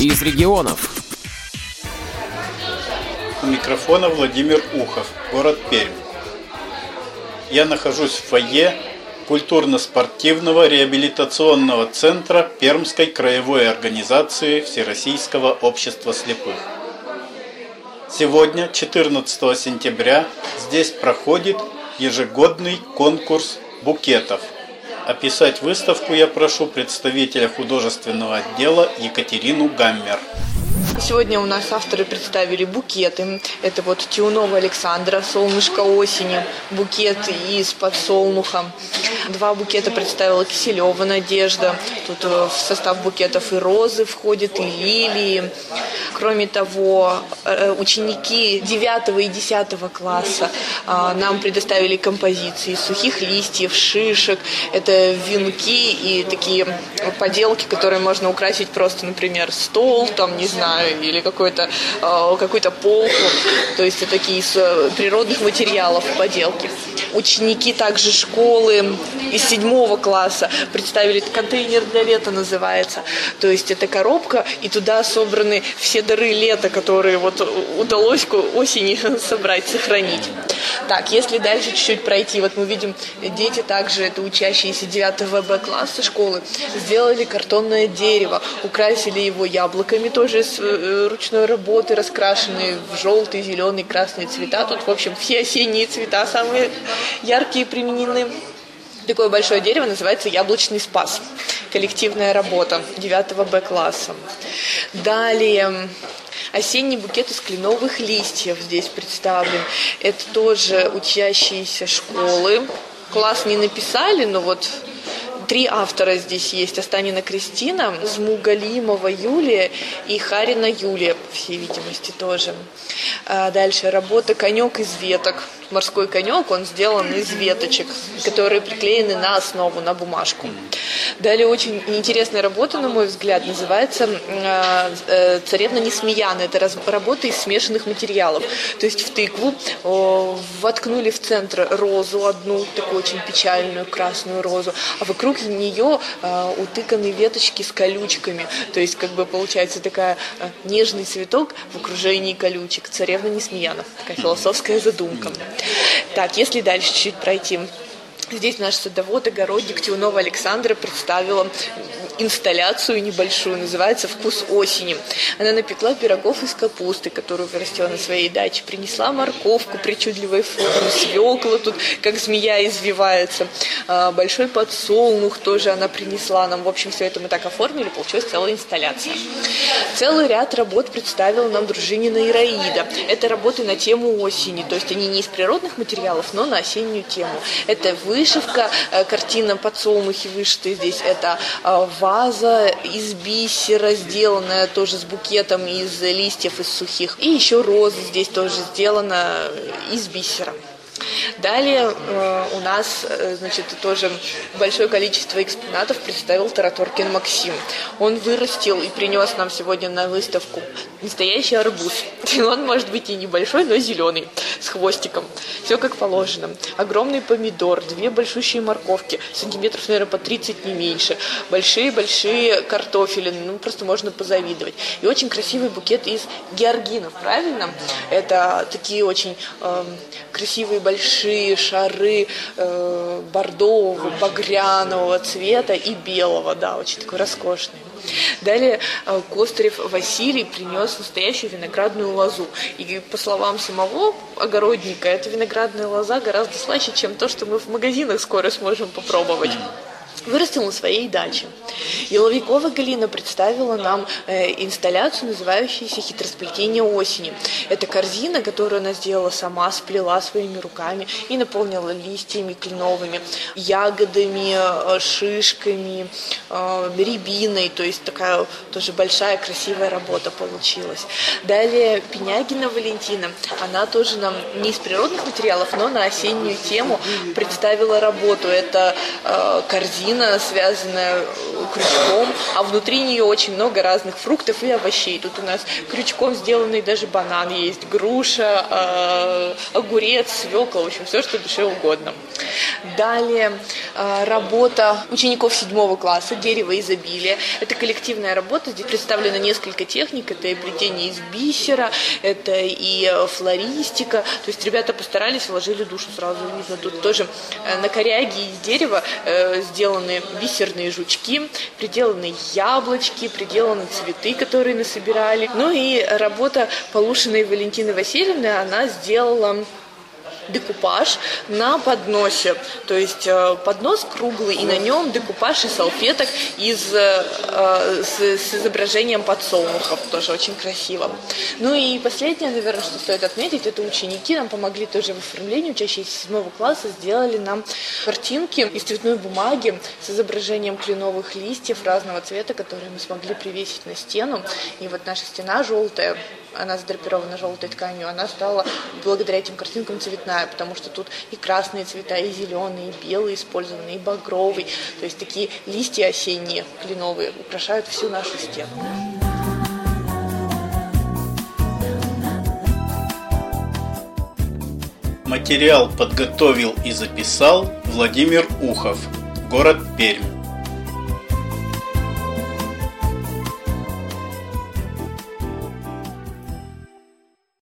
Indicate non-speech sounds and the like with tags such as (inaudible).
из регионов. У микрофона Владимир Ухов, город Пермь. Я нахожусь в фойе культурно-спортивного реабилитационного центра Пермской краевой организации Всероссийского общества слепых. Сегодня, 14 сентября, здесь проходит ежегодный конкурс букетов. Описать выставку я прошу представителя художественного отдела Екатерину Гаммер. Сегодня у нас авторы представили букеты. Это вот Тиунова Александра, «Солнышко осени», букет из подсолнуха. Два букета представила Киселева Надежда. Тут э, в состав букетов и розы входят, и лилии. Кроме того, э, ученики 9 и 10 класса а, нам предоставили композиции сухих листьев, шишек. Это венки и такие поделки, которые можно украсить просто, например, стол, там, не знаю, или какой-то а, какую-то полку. То есть это такие из э, природных материалов поделки. Ученики также школы из седьмого класса представили контейнер для лета называется. То есть это коробка, и туда собраны все дары лета, которые вот удалось осени (laughs) собрать, сохранить. Так, если дальше чуть-чуть пройти, вот мы видим, дети также, это учащиеся 9 Б класса школы, сделали картонное дерево, украсили его яблоками тоже с э, ручной работы, раскрашенные в желтый, зеленый, красные цвета. Тут, в общем, все осенние цвета самые яркие применены. Такое большое дерево называется «Яблочный спас». Коллективная работа 9 Б класса. Далее осенний букет из кленовых листьев здесь представлен. Это тоже учащиеся школы. Класс не написали, но вот Три автора здесь есть. Останина Кристина, Змугалимова Юлия и Харина Юлия, по всей видимости, тоже. А дальше работа «Конек из веток». Морской конек, он сделан из веточек, которые приклеены на основу, на бумажку. Далее очень интересная работа, на мой взгляд, называется а, э, «Царевна Несмеяна». Это работа из смешанных материалов. То есть в тыкву воткнули в центр розу одну, такую очень печальную красную розу, а вокруг нее а, утыканы веточки с колючками. То есть как бы получается такая нежный цветок в окружении колючек. «Царевна Несмеяна». Такая философская задумка. Так, если дальше чуть пройти. Здесь наш садовод, огородник Тиунова Александра представила инсталляцию небольшую, называется «Вкус осени». Она напекла пирогов из капусты, которую вырастила на своей даче, принесла морковку причудливой формы, свекла тут, как змея извивается, а, большой подсолнух тоже она принесла нам. В общем, все это мы так оформили, получилась целая инсталляция. Целый ряд работ представила нам дружинина Ираида. Это работы на тему осени, то есть они не из природных материалов, но на осеннюю тему. Это вышивка, э, картина подсолнухи вышиты здесь, это а, ваза из бисера, сделанная тоже с букетом из листьев из сухих. И еще роза здесь тоже сделана из бисера. Далее э, у нас, э, значит, тоже большое количество экспонатов представил Тараторкин Максим. Он вырастил и принес нам сегодня на выставку настоящий арбуз. (laughs) Он может быть и небольшой, но зеленый, с хвостиком. Все как положено. Огромный помидор, две большущие морковки, сантиметров, наверное, по 30 не меньше. Большие-большие картофели, ну просто можно позавидовать. И очень красивый букет из георгинов, правильно? Это такие очень э, красивые большие шары э, бордового, багряного цвета и белого, да, очень такой роскошный. Далее э, Костарев Василий принес настоящую виноградную лозу. И по словам самого огородника, эта виноградная лоза гораздо слаще, чем то, что мы в магазинах скоро сможем попробовать вырастил на своей даче. Еловикова Галина представила нам э, инсталляцию, называющуюся «Хитросплетение осени». Это корзина, которую она сделала сама, сплела своими руками и наполнила листьями кленовыми, ягодами, э, шишками, э, рябиной, то есть такая тоже большая красивая работа получилась. Далее Пенягина Валентина, она тоже нам не из природных материалов, но на осеннюю тему представила работу. Это корзина корзина, связанная крючком, а внутри нее очень много разных фруктов и овощей. Тут у нас крючком сделанный даже банан есть, груша, э, огурец, свекла, в общем, все, что душе угодно. Далее э, работа учеников седьмого класса «Дерево изобилия». Это коллективная работа, здесь представлено несколько техник, это и плетение из бисера, это и флористика, то есть ребята постарались, вложили душу сразу видно. Тут тоже э, на коряге из дерева э, сделаны бисерные жучки, приделаны яблочки, приделаны цветы, которые насобирали. Ну и работа Полушиной Валентины Васильевны, она сделала декупаж на подносе. То есть э, поднос круглый, и на нем декупаж из салфеток из, э, э, с, с изображением подсолнухов. Тоже очень красиво. Ну и последнее, наверное, что стоит отметить, это ученики нам помогли тоже в оформлении. Учащиеся седьмого класса сделали нам картинки из цветной бумаги с изображением кленовых листьев разного цвета, которые мы смогли привесить на стену. И вот наша стена желтая, она задрапирована желтой тканью, она стала благодаря этим картинкам цветная, потому что тут и красные цвета, и зеленые, и белые использованы, и багровый. То есть такие листья осенние, кленовые, украшают всю нашу стену. Материал подготовил и записал Владимир Ухов, город Пермь.